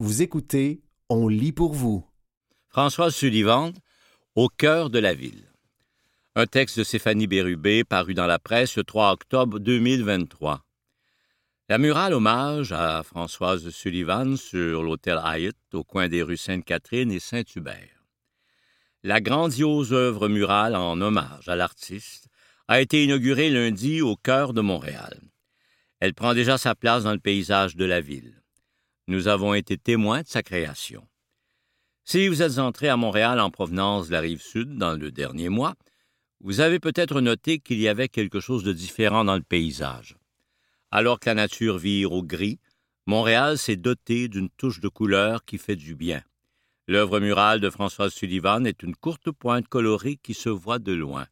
Vous écoutez, on lit pour vous. Françoise Sullivan, Au cœur de la ville. Un texte de Stéphanie Bérubé paru dans la presse le 3 octobre 2023. La murale hommage à Françoise Sullivan sur l'hôtel Hyatt au coin des rues Sainte-Catherine et Saint-Hubert. La grandiose œuvre murale en hommage à l'artiste a été inaugurée lundi au cœur de Montréal. Elle prend déjà sa place dans le paysage de la ville. Nous avons été témoins de sa création. Si vous êtes entré à Montréal en provenance de la rive sud dans le dernier mois, vous avez peut-être noté qu'il y avait quelque chose de différent dans le paysage. Alors que la nature vire au gris, Montréal s'est doté d'une touche de couleur qui fait du bien. L'œuvre murale de François Sullivan est une courte pointe colorée qui se voit de loin.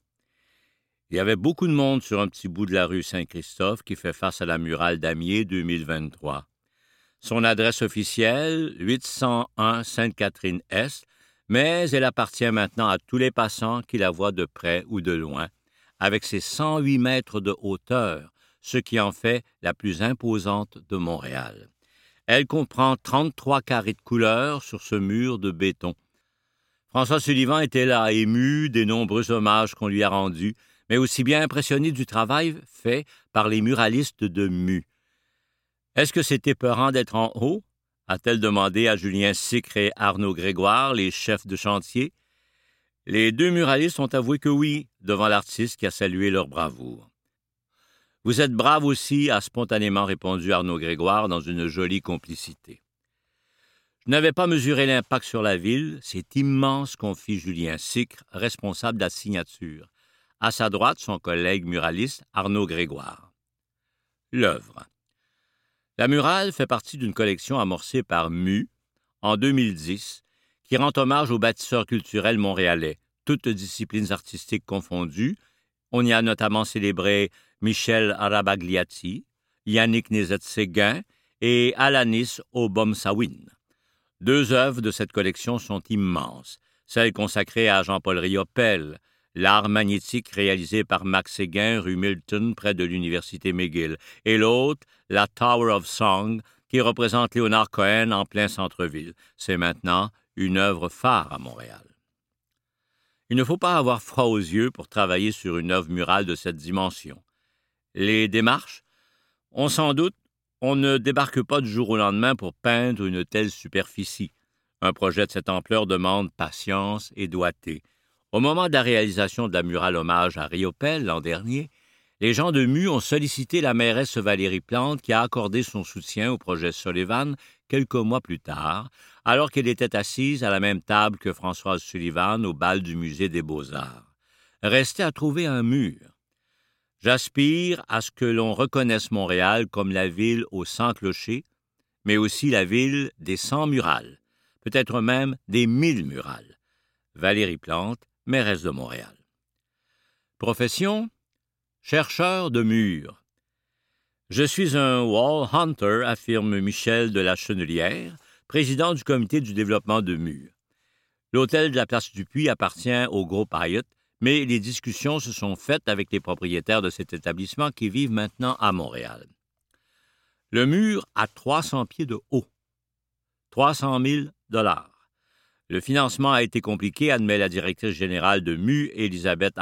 Il y avait beaucoup de monde sur un petit bout de la rue Saint-Christophe qui fait face à la murale d'Amier 2023. Son adresse officielle, 801 Sainte-Catherine-Est, mais elle appartient maintenant à tous les passants qui la voient de près ou de loin, avec ses 108 mètres de hauteur, ce qui en fait la plus imposante de Montréal. Elle comprend 33 carrés de couleur sur ce mur de béton. François Sullivan était là, ému des nombreux hommages qu'on lui a rendus, mais aussi bien impressionné du travail fait par les muralistes de Mu. Est-ce que c'était peurant d'être en haut? a-t-elle demandé à Julien Sicre et Arnaud Grégoire, les chefs de chantier. Les deux muralistes ont avoué que oui, devant l'artiste qui a salué leur bravoure. Vous êtes brave aussi, a spontanément répondu Arnaud Grégoire dans une jolie complicité. Je n'avais pas mesuré l'impact sur la ville, c'est immense, confie Julien Sicre, responsable de la signature. À sa droite, son collègue muraliste Arnaud Grégoire. L'œuvre. La murale fait partie d'une collection amorcée par MU en 2010 qui rend hommage aux bâtisseurs culturels montréalais, toutes disciplines artistiques confondues. On y a notamment célébré Michel Arabagliati, Yannick Nézet-Séguin et Alanis Obomsawin. Deux œuvres de cette collection sont immenses, celle consacrée à Jean-Paul Riopel, l'art magnétique réalisé par Max Séguin rue Milton près de l'université McGill, et l'autre, la Tower of Song, qui représente Léonard Cohen en plein centre-ville. C'est maintenant une œuvre phare à Montréal. Il ne faut pas avoir froid aux yeux pour travailler sur une œuvre murale de cette dimension. Les démarches On s'en doute, on ne débarque pas du jour au lendemain pour peindre une telle superficie. Un projet de cette ampleur demande patience et doigté. Au moment de la réalisation de la murale hommage à Riopel l'an dernier, les gens de Mu ont sollicité la mairesse Valérie Plante qui a accordé son soutien au projet Sullivan quelques mois plus tard, alors qu'elle était assise à la même table que Françoise Sullivan au bal du Musée des Beaux-Arts. Restait à trouver un mur. J'aspire à ce que l'on reconnaisse Montréal comme la ville aux cent clochers, mais aussi la ville des cent murales, peut-être même des mille murales. Valérie Plante, mairesse de Montréal. Profession chercheur de murs. Je suis un wall hunter, affirme Michel de la Chenelière, président du comité du développement de murs. L'hôtel de la place du Puy appartient au groupe Hyatt, mais les discussions se sont faites avec les propriétaires de cet établissement qui vivent maintenant à Montréal. Le mur a 300 pieds de haut. 300 000 dollars. Le financement a été compliqué, admet la directrice générale de MU, Elisabeth.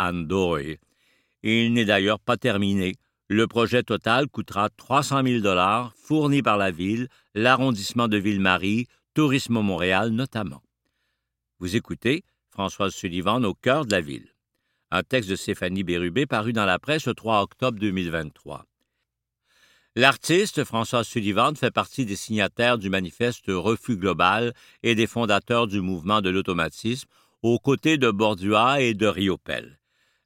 Et il n'est d'ailleurs pas terminé. Le projet total coûtera 300 000 dollars, fournis par la ville, l'arrondissement de Ville-Marie, Tourisme Montréal notamment. Vous écoutez Françoise Sullivan au cœur de la ville. Un texte de Stéphanie Bérubé paru dans la presse le 3 octobre 2023. L'artiste François Sullivan fait partie des signataires du manifeste Refus global et des fondateurs du mouvement de l'automatisme aux côtés de Bordua et de Riopel.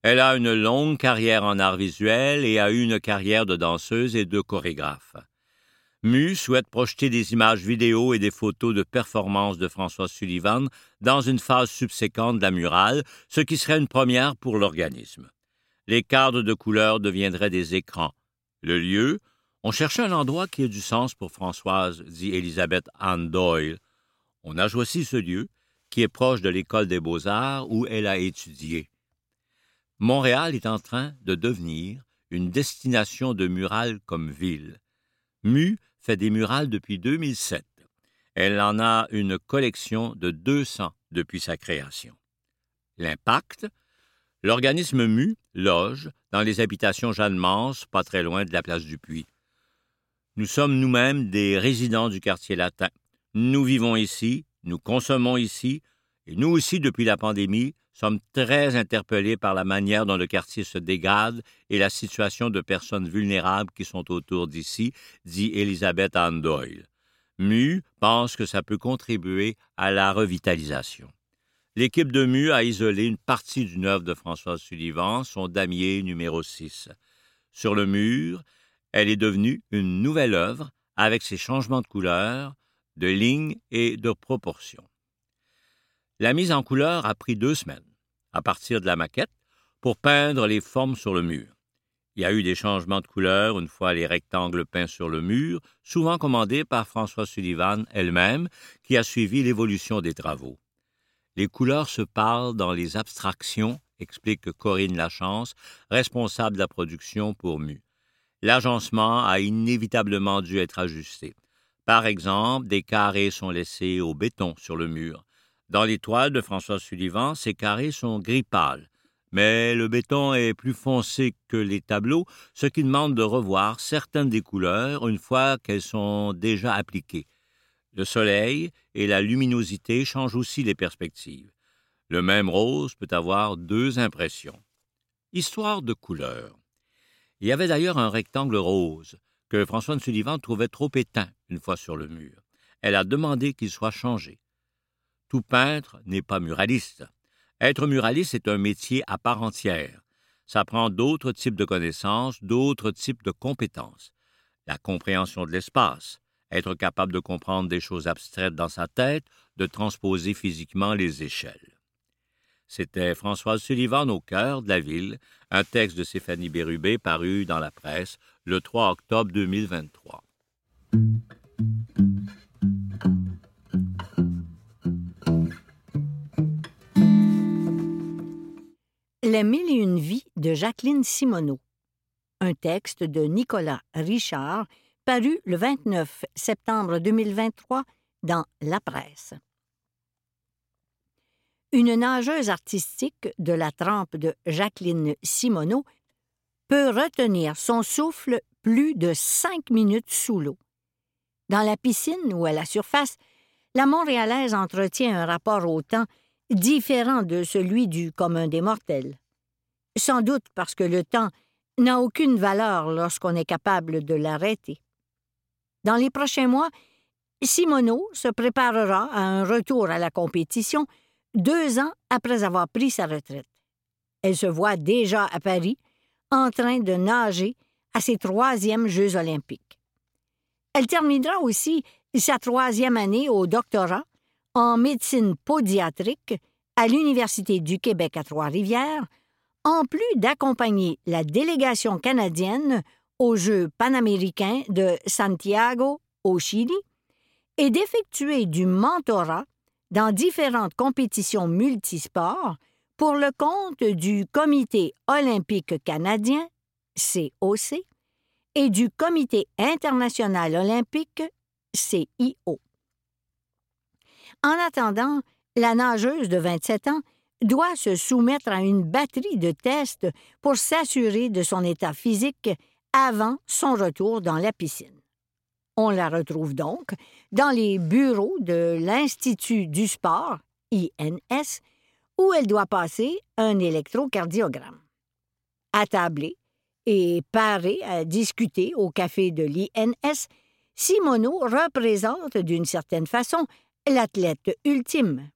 Elle a une longue carrière en art visuel et a eu une carrière de danseuse et de chorégraphe. Mu souhaite projeter des images vidéo et des photos de performances de François Sullivan dans une phase subséquente de la murale, ce qui serait une première pour l'organisme. Les cadres de couleur deviendraient des écrans. Le lieu, on cherchait un endroit qui ait du sens pour Françoise, dit Elisabeth Anne Doyle. On a choisi ce lieu, qui est proche de l'École des beaux-arts où elle a étudié. Montréal est en train de devenir une destination de murales comme ville. Mu fait des murales depuis 2007. Elle en a une collection de 200 depuis sa création. L'impact? L'organisme MU loge dans les habitations Jeanne-Mance, pas très loin de la place du Puy. Nous sommes nous-mêmes des résidents du quartier latin. Nous vivons ici, nous consommons ici, et nous aussi, depuis la pandémie, sommes très interpellés par la manière dont le quartier se dégrade et la situation de personnes vulnérables qui sont autour d'ici, dit Elisabeth Ann Doyle. MU pense que ça peut contribuer à la revitalisation. L'équipe de MU a isolé une partie d'une œuvre de François Sullivan, son damier numéro 6. Sur le mur, elle est devenue une nouvelle œuvre avec ses changements de couleur, de lignes et de proportions. La mise en couleur a pris deux semaines à partir de la maquette pour peindre les formes sur le mur. Il y a eu des changements de couleur une fois les rectangles peints sur le mur, souvent commandés par François Sullivan elle-même, qui a suivi l'évolution des travaux. Les couleurs se parlent dans les abstractions, explique Corinne Lachance, responsable de la production pour MU. L'agencement a inévitablement dû être ajusté. Par exemple, des carrés sont laissés au béton sur le mur. Dans les toiles de François Sullivan, ces carrés sont gris pâle. Mais le béton est plus foncé que les tableaux, ce qui demande de revoir certaines des couleurs une fois qu'elles sont déjà appliquées. Le soleil et la luminosité changent aussi les perspectives. Le même rose peut avoir deux impressions. Histoire de couleurs. Il y avait d'ailleurs un rectangle rose que François Sullivan trouvait trop éteint une fois sur le mur. Elle a demandé qu'il soit changé. Tout peintre n'est pas muraliste. Être muraliste est un métier à part entière. Ça prend d'autres types de connaissances, d'autres types de compétences. La compréhension de l'espace, être capable de comprendre des choses abstraites dans sa tête, de transposer physiquement les échelles. C'était Françoise Sullivan au cœur de la ville, un texte de Stéphanie Bérubé paru dans la presse le 3 octobre 2023. Les mille et une vies de Jacqueline Simoneau. Un texte de Nicolas Richard paru le 29 septembre 2023 dans La Presse. Une nageuse artistique de la trempe de Jacqueline Simoneau peut retenir son souffle plus de cinq minutes sous l'eau. Dans la piscine ou à la surface, la Montréalaise entretient un rapport au temps différent de celui du commun des mortels. Sans doute parce que le temps n'a aucune valeur lorsqu'on est capable de l'arrêter. Dans les prochains mois, Simoneau se préparera à un retour à la compétition deux ans après avoir pris sa retraite. Elle se voit déjà à Paris en train de nager à ses troisièmes Jeux olympiques. Elle terminera aussi sa troisième année au doctorat en médecine podiatrique à l'Université du Québec à Trois-Rivières, en plus d'accompagner la délégation canadienne aux Jeux panaméricains de Santiago au Chili et d'effectuer du mentorat dans différentes compétitions multisports pour le compte du Comité olympique canadien, COC, et du Comité international olympique, CIO. En attendant, la nageuse de 27 ans doit se soumettre à une batterie de tests pour s'assurer de son état physique avant son retour dans la piscine. On la retrouve donc dans les bureaux de l'Institut du sport, INS, où elle doit passer un électrocardiogramme. Attablée et parée à discuter au café de l'INS, Simoneau représente d'une certaine façon l'athlète ultime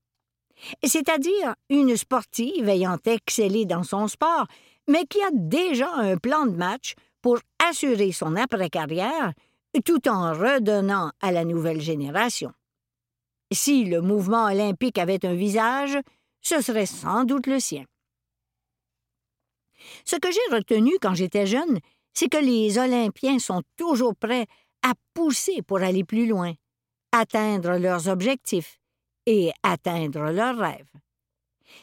c'est-à-dire une sportive ayant excellé dans son sport, mais qui a déjà un plan de match pour assurer son après-carrière tout en redonnant à la nouvelle génération. Si le mouvement olympique avait un visage, ce serait sans doute le sien. Ce que j'ai retenu quand j'étais jeune, c'est que les Olympiens sont toujours prêts à pousser pour aller plus loin, atteindre leurs objectifs, et atteindre leurs rêves.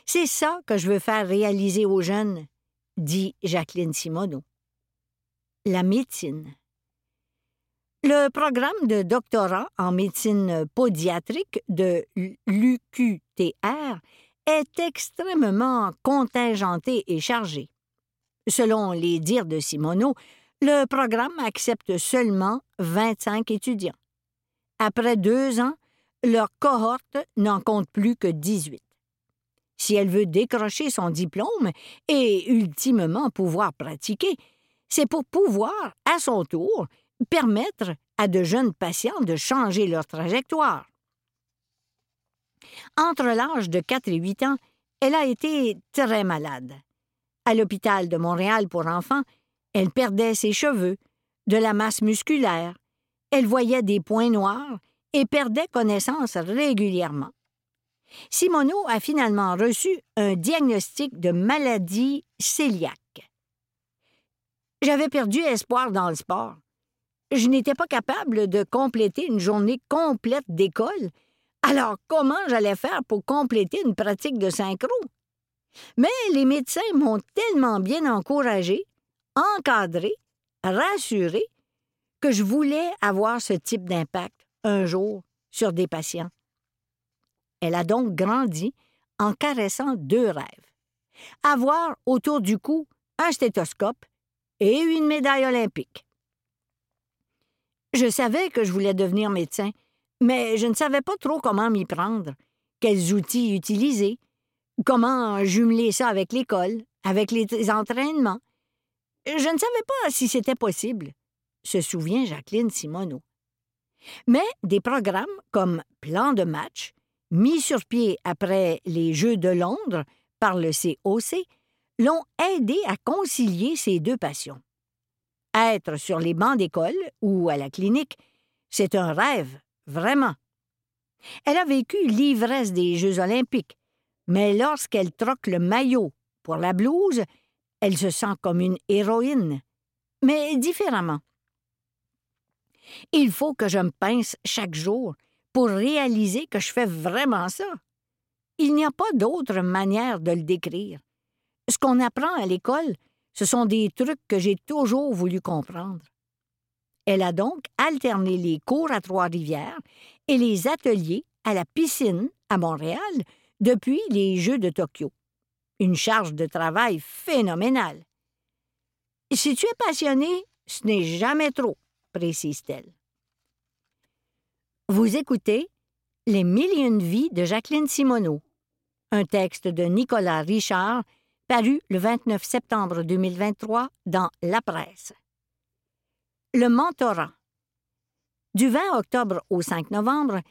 C'est ça que je veux faire réaliser aux jeunes, dit Jacqueline Simoneau. La médecine. Le programme de doctorat en médecine podiatrique de l'UQTR est extrêmement contingenté et chargé. Selon les dires de Simoneau, le programme accepte seulement 25 étudiants. Après deux ans, leur cohorte n'en compte plus que 18. Si elle veut décrocher son diplôme et ultimement pouvoir pratiquer, c'est pour pouvoir, à son tour, permettre à de jeunes patients de changer leur trajectoire. Entre l'âge de 4 et 8 ans, elle a été très malade. À l'hôpital de Montréal pour enfants, elle perdait ses cheveux, de la masse musculaire, elle voyait des points noirs et perdait connaissance régulièrement. Simoneau a finalement reçu un diagnostic de maladie cœliaque. J'avais perdu espoir dans le sport. Je n'étais pas capable de compléter une journée complète d'école. Alors comment j'allais faire pour compléter une pratique de synchro? Mais les médecins m'ont tellement bien encouragé, encadré, rassuré, que je voulais avoir ce type d'impact un jour sur des patients. Elle a donc grandi en caressant deux rêves. Avoir autour du cou un stéthoscope et une médaille olympique. Je savais que je voulais devenir médecin, mais je ne savais pas trop comment m'y prendre, quels outils utiliser, comment jumeler ça avec l'école, avec les entraînements. Je ne savais pas si c'était possible, se souvient Jacqueline Simoneau. Mais des programmes comme Plan de match, mis sur pied après les Jeux de Londres par le COC, l'ont aidé à concilier ces deux passions. Être sur les bancs d'école ou à la clinique, c'est un rêve, vraiment. Elle a vécu l'ivresse des Jeux olympiques, mais lorsqu'elle troque le maillot pour la blouse, elle se sent comme une héroïne, mais différemment. Il faut que je me pince chaque jour pour réaliser que je fais vraiment ça. Il n'y a pas d'autre manière de le décrire. Ce qu'on apprend à l'école, ce sont des trucs que j'ai toujours voulu comprendre. Elle a donc alterné les cours à Trois-Rivières et les ateliers à la piscine à Montréal depuis les Jeux de Tokyo. Une charge de travail phénoménale. Si tu es passionné, ce n'est jamais trop, précise-t-elle. Vous écoutez Les mille et une vies de Jacqueline Simoneau, un texte de Nicolas Richard paru le 29 septembre 2023 dans La Presse. Le mentorat. Du 20 octobre au 5 novembre,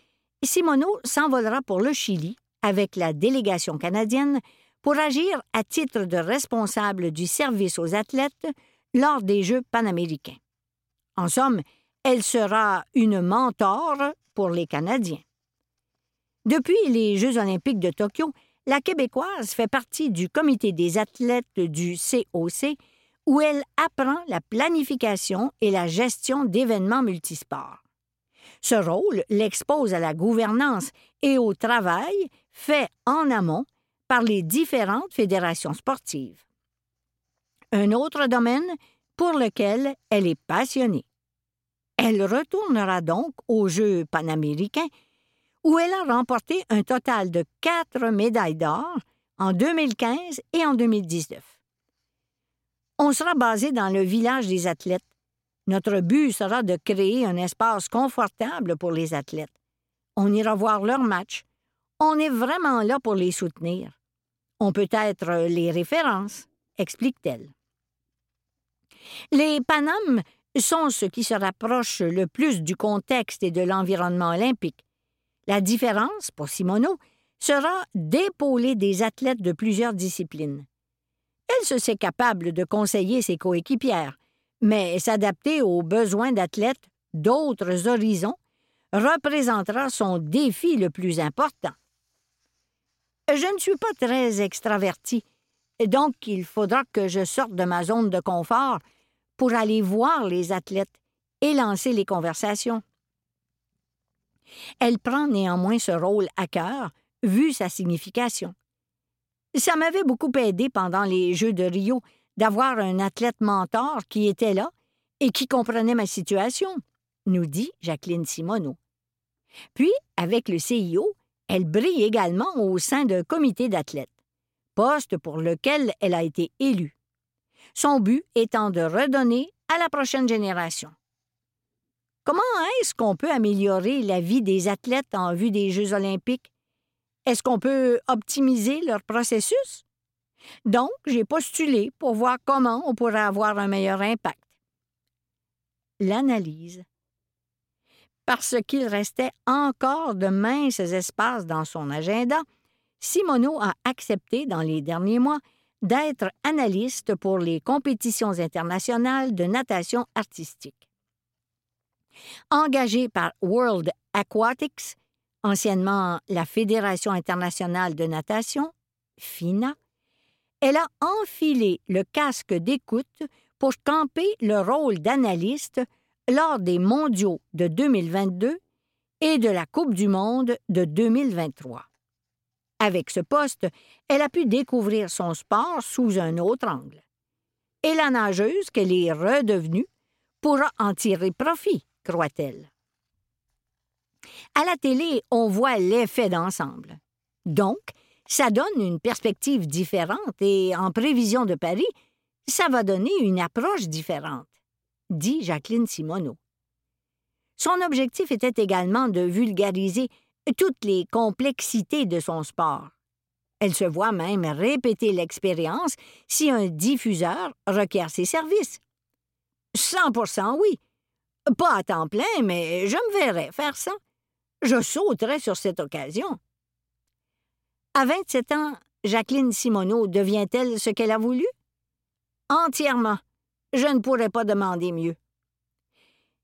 Simoneau s'envolera pour le Chili avec la délégation canadienne pour agir à titre de responsable du service aux athlètes lors des Jeux panaméricains. En somme, elle sera une mentor pour les Canadiens. Depuis les Jeux olympiques de Tokyo, la Québécoise fait partie du comité des athlètes du COC où elle apprend la planification et la gestion d'événements multisports. Ce rôle l'expose à la gouvernance et au travail fait en amont par les différentes fédérations sportives. Un autre domaine pour lequel elle est passionnée. Elle retournera donc aux Jeux panaméricains où elle a remporté un total de quatre médailles d'or en 2015 et en 2019. On sera basé dans le village des athlètes. Notre but sera de créer un espace confortable pour les athlètes. On ira voir leurs matchs. On est vraiment là pour les soutenir. On peut être les références, explique-t-elle. Les Panames sont ce qui se rapproche le plus du contexte et de l'environnement olympique. La différence, pour Simoneau, sera d'épauler des athlètes de plusieurs disciplines. Elle se sait capable de conseiller ses coéquipières, mais s'adapter aux besoins d'athlètes d'autres horizons représentera son défi le plus important. Je ne suis pas très extraverti, donc il faudra que je sorte de ma zone de confort pour aller voir les athlètes et lancer les conversations. Elle prend néanmoins ce rôle à cœur, vu sa signification. Ça m'avait beaucoup aidé pendant les Jeux de Rio d'avoir un athlète mentor qui était là et qui comprenait ma situation, nous dit Jacqueline Simoneau. Puis, avec le CIO, elle brille également au sein d'un comité d'athlètes, poste pour lequel elle a été élue. Son but étant de redonner à la prochaine génération. Comment est-ce qu'on peut améliorer la vie des athlètes en vue des Jeux olympiques? Est-ce qu'on peut optimiser leur processus? Donc, j'ai postulé pour voir comment on pourrait avoir un meilleur impact. L'analyse. Parce qu'il restait encore de minces espaces dans son agenda, Simoneau a accepté dans les derniers mois d'être analyste pour les compétitions internationales de natation artistique. Engagée par World Aquatics, anciennement la Fédération internationale de natation, FINA, elle a enfilé le casque d'écoute pour camper le rôle d'analyste lors des mondiaux de 2022 et de la Coupe du monde de 2023. Avec ce poste, elle a pu découvrir son sport sous un autre angle. Et la nageuse qu'elle est redevenue pourra en tirer profit, croit-elle. À la télé, on voit l'effet d'ensemble. Donc, ça donne une perspective différente et, en prévision de Paris, ça va donner une approche différente, dit Jacqueline Simoneau. Son objectif était également de vulgariser toutes les complexités de son sport. Elle se voit même répéter l'expérience si un diffuseur requiert ses services. 100% oui. Pas à temps plein, mais je me verrais faire ça. Je sauterais sur cette occasion. À 27 ans, Jacqueline Simoneau devient-elle ce qu'elle a voulu? Entièrement. Je ne pourrais pas demander mieux.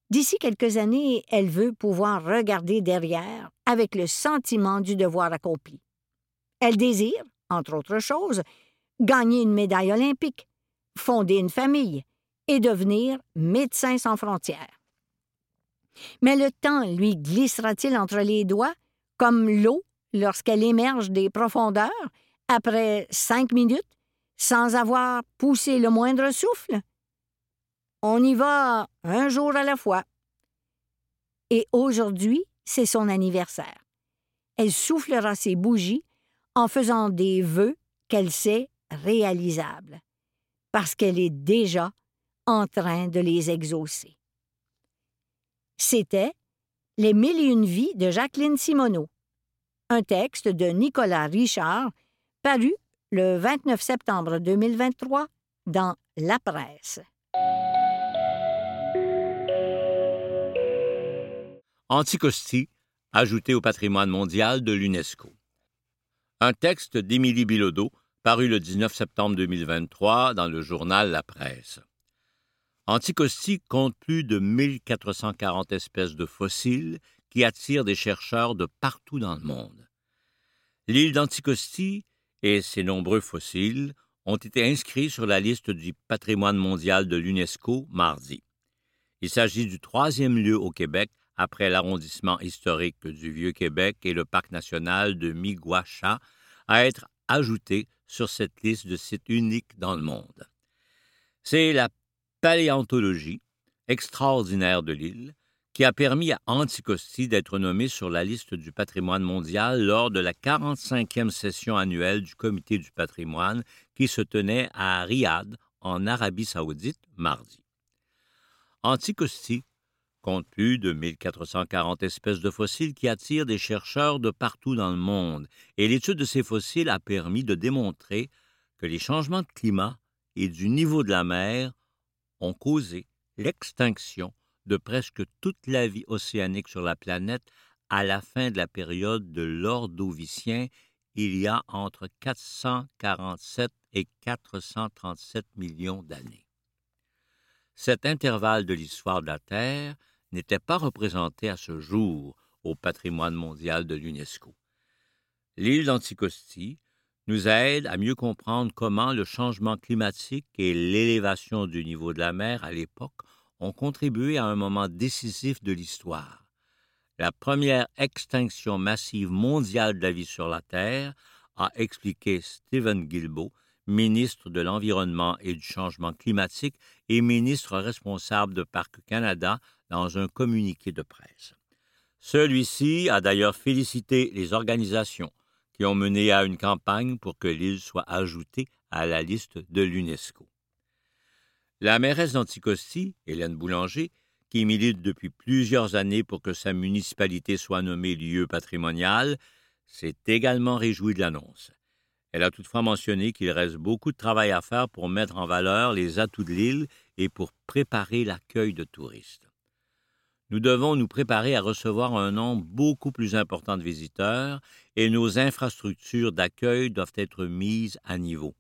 D'ici quelques années, elle veut pouvoir regarder derrière avec le sentiment du devoir accompli. Elle désire, entre autres choses, gagner une médaille olympique, fonder une famille et devenir médecin sans frontières. Mais le temps lui glissera-t-il entre les doigts, comme l'eau lorsqu'elle émerge des profondeurs, après cinq minutes, sans avoir poussé le moindre souffle? On y va un jour à la fois. Et aujourd'hui, c'est son anniversaire. Elle soufflera ses bougies en faisant des vœux qu'elle sait réalisables, parce qu'elle est déjà en train de les exaucer. C'était Les mille et une vies de Jacqueline Simoneau, un texte de Nicolas Richard, paru le 29 septembre 2023 dans La Presse. Anticosti, ajouté au patrimoine mondial de l'UNESCO. Un texte d'Émilie Bilodeau, paru le 19 septembre 2023 dans le journal La Presse. Anticosti compte plus de 1440 espèces de fossiles qui attirent des chercheurs de partout dans le monde. L'île d'Anticosti et ses nombreux fossiles ont été inscrits sur la liste du patrimoine mondial de l'UNESCO mardi. Il s'agit du troisième lieu au Québec après l'arrondissement historique du Vieux-Québec et le parc national de Miguacha, à être ajouté sur cette liste de sites uniques dans le monde. C'est la paléontologie extraordinaire de l'île qui a permis à Anticosti d'être nommé sur la liste du patrimoine mondial lors de la 45e session annuelle du Comité du patrimoine qui se tenait à Riyad, en Arabie saoudite, mardi. Anticosti compte plus de 1440 espèces de fossiles qui attirent des chercheurs de partout dans le monde, et l'étude de ces fossiles a permis de démontrer que les changements de climat et du niveau de la mer ont causé l'extinction de presque toute la vie océanique sur la planète à la fin de la période de l'Ordovicien il y a entre 447 et 437 millions d'années. Cet intervalle de l'histoire de la Terre n'était pas représenté à ce jour au patrimoine mondial de l'UNESCO. L'île d'Anticosti nous aide à mieux comprendre comment le changement climatique et l'élévation du niveau de la mer à l'époque ont contribué à un moment décisif de l'histoire. La première extinction massive mondiale de la vie sur la Terre, a expliqué Stephen Guilbeault, ministre de l'Environnement et du Changement climatique et ministre responsable de Parc Canada dans un communiqué de presse. Celui-ci a d'ailleurs félicité les organisations qui ont mené à une campagne pour que l'île soit ajoutée à la liste de l'UNESCO. La mairesse d'Anticosti, Hélène Boulanger, qui milite depuis plusieurs années pour que sa municipalité soit nommée lieu patrimonial, s'est également réjouie de l'annonce. Elle a toutefois mentionné qu'il reste beaucoup de travail à faire pour mettre en valeur les atouts de l'île et pour préparer l'accueil de touristes. Nous devons nous préparer à recevoir un nombre beaucoup plus important de visiteurs et nos infrastructures d'accueil doivent être mises à niveau.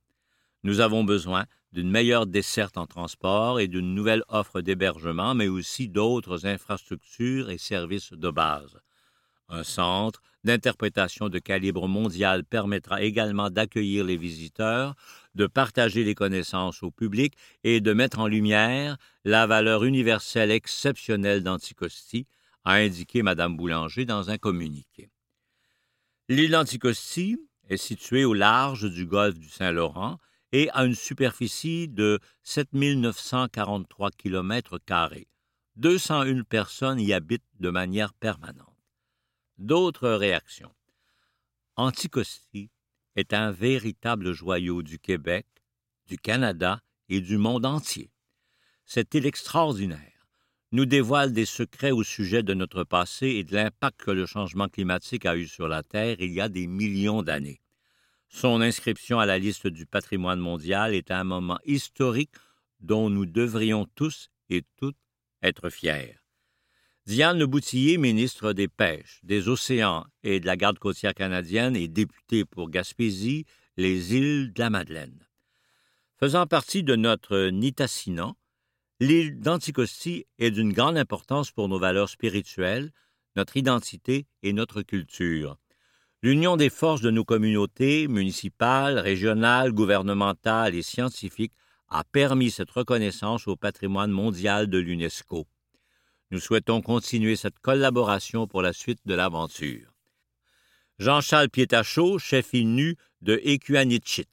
Nous avons besoin d'une meilleure desserte en transport et d'une nouvelle offre d'hébergement, mais aussi d'autres infrastructures et services de base. Un centre d'interprétation de calibre mondial permettra également d'accueillir les visiteurs, de partager les connaissances au public et de mettre en lumière la valeur universelle exceptionnelle d'Anticosti, a indiqué Mme Boulanger dans un communiqué. L'île d'Anticosti est située au large du golfe du Saint-Laurent et a une superficie de 7 943 km. 201 personnes y habitent de manière permanente. D'autres réactions. Anticosti est un véritable joyau du Québec, du Canada et du monde entier. Cette île extraordinaire nous dévoile des secrets au sujet de notre passé et de l'impact que le changement climatique a eu sur la Terre il y a des millions d'années. Son inscription à la liste du patrimoine mondial est un moment historique dont nous devrions tous et toutes être fiers. Diane Boutillier, ministre des Pêches, des Océans et de la Garde côtière canadienne et députée pour Gaspésie, les îles de la Madeleine. Faisant partie de notre Nitassinan, l'île d'Anticosti est d'une grande importance pour nos valeurs spirituelles, notre identité et notre culture. L'union des forces de nos communautés municipales, régionales, gouvernementales et scientifiques a permis cette reconnaissance au patrimoine mondial de l'UNESCO. Nous souhaitons continuer cette collaboration pour la suite de l'aventure. Jean-Charles Pietachot, chef INU de Equanichit.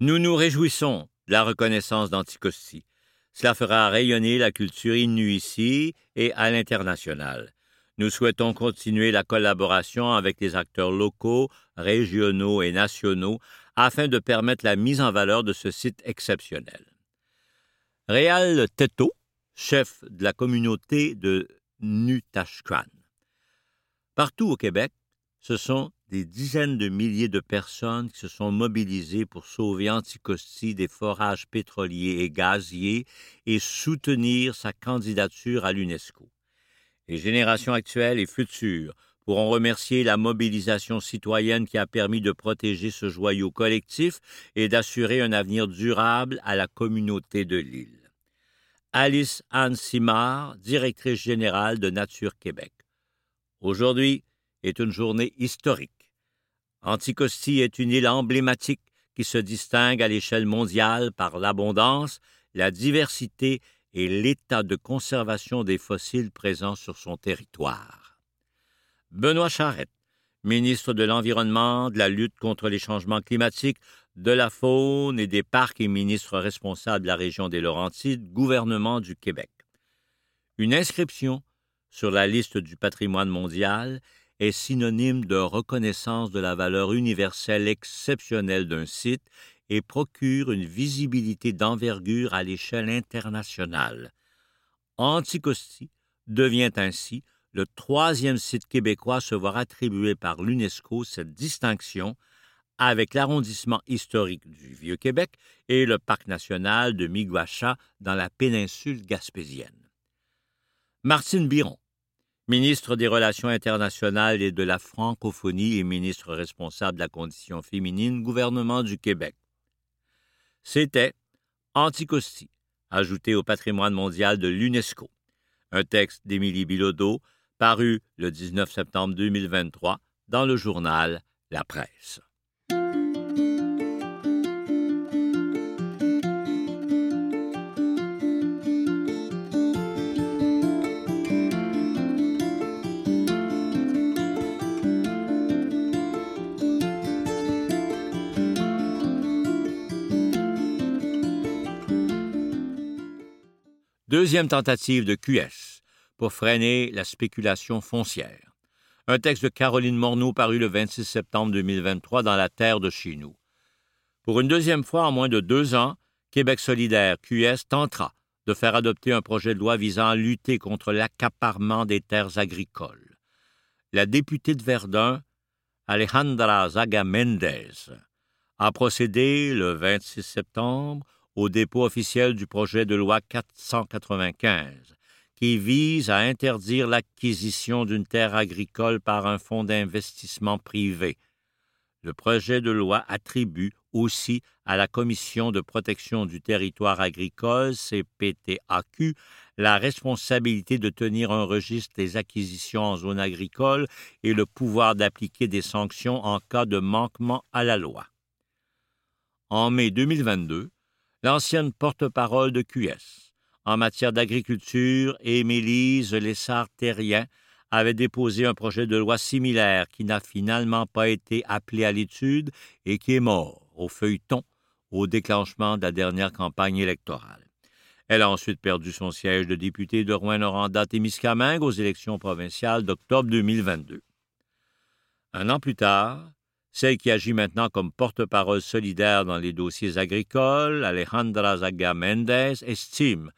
Nous nous réjouissons de la reconnaissance d'Anticosti. Cela fera rayonner la culture Innu ici et à l'international. Nous souhaitons continuer la collaboration avec les acteurs locaux, régionaux et nationaux afin de permettre la mise en valeur de ce site exceptionnel. Réal Teto, chef de la communauté de Nutashkran. Partout au Québec, ce sont des dizaines de milliers de personnes qui se sont mobilisées pour sauver Anticosti des forages pétroliers et gaziers et soutenir sa candidature à l'UNESCO. Les générations actuelles et futures pourront remercier la mobilisation citoyenne qui a permis de protéger ce joyau collectif et d'assurer un avenir durable à la communauté de l'île. Alice Anne Simard, directrice générale de Nature Québec. Aujourd'hui est une journée historique. Anticosti est une île emblématique qui se distingue à l'échelle mondiale par l'abondance, la diversité et l'état de conservation des fossiles présents sur son territoire. Benoît Charette, ministre de l'Environnement, de la lutte contre les changements climatiques, de la faune et des parcs et ministre responsable de la région des Laurentides, gouvernement du Québec. Une inscription sur la liste du patrimoine mondial est synonyme de reconnaissance de la valeur universelle exceptionnelle d'un site et procure une visibilité d'envergure à l'échelle internationale. Anticosti devient ainsi le troisième site québécois à se voir attribuer par l'UNESCO cette distinction avec l'arrondissement historique du Vieux-Québec et le parc national de Miguacha dans la péninsule gaspésienne. Martine Biron, ministre des Relations internationales et de la francophonie et ministre responsable de la condition féminine, gouvernement du Québec. C'était Anticosti, ajouté au patrimoine mondial de l'UNESCO. Un texte d'Émilie Bilodeau, paru le 19 septembre 2023 dans le journal La Presse. Deuxième tentative de QS pour freiner la spéculation foncière. Un texte de Caroline Morneau paru le 26 septembre 2023 dans La Terre de chez nous. Pour une deuxième fois en moins de deux ans, Québec solidaire QS tentera de faire adopter un projet de loi visant à lutter contre l'accaparement des terres agricoles. La députée de Verdun, Alejandra Zaga Mendez, a procédé le 26 septembre au dépôt officiel du projet de loi 495, qui vise à interdire l'acquisition d'une terre agricole par un fonds d'investissement privé. Le projet de loi attribue aussi à la Commission de protection du territoire agricole, CPTAQ, la responsabilité de tenir un registre des acquisitions en zone agricole et le pouvoir d'appliquer des sanctions en cas de manquement à la loi. En mai 2022, l'ancienne porte-parole de QS en matière d'agriculture, Émilise Lessard-Terrien, avait déposé un projet de loi similaire qui n'a finalement pas été appelé à l'étude et qui est mort au feuilleton au déclenchement de la dernière campagne électorale. Elle a ensuite perdu son siège de député de Rouen-Noranda-Témiscamingue aux élections provinciales d'octobre 2022. Un an plus tard, celle qui agit maintenant comme porte-parole solidaire dans les dossiers agricoles, Alejandra Zaga Mendez, estime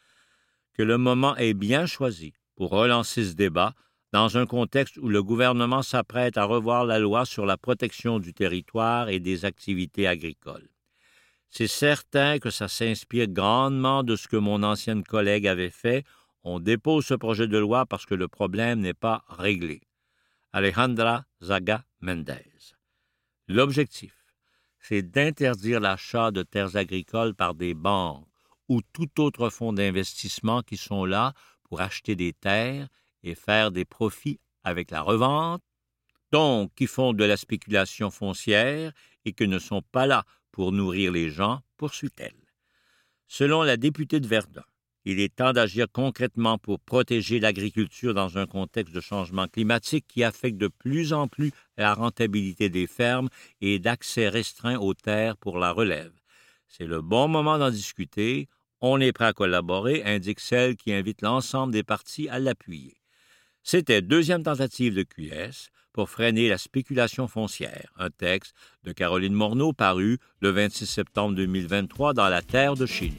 que le moment est bien choisi pour relancer ce débat dans un contexte où le gouvernement s'apprête à revoir la loi sur la protection du territoire et des activités agricoles. C'est certain que ça s'inspire grandement de ce que mon ancienne collègue avait fait. On dépose ce projet de loi parce que le problème n'est pas réglé. Alejandra Zaga Mendez. L'objectif, c'est d'interdire l'achat de terres agricoles par des banques ou tout autre fonds d'investissement qui sont là pour acheter des terres et faire des profits avec la revente, donc qui font de la spéculation foncière et qui ne sont pas là pour nourrir les gens, poursuit-elle. Selon la députée de Verdun, il est temps d'agir concrètement pour protéger l'agriculture dans un contexte de changement climatique qui affecte de plus en plus la rentabilité des fermes et d'accès restreint aux terres pour la relève. C'est le bon moment d'en discuter. On est prêt à collaborer, indique celle qui invite l'ensemble des partis à l'appuyer. C'était deuxième tentative de QS pour freiner la spéculation foncière, un texte de Caroline Morneau paru le 26 septembre 2023 dans La Terre de Chine.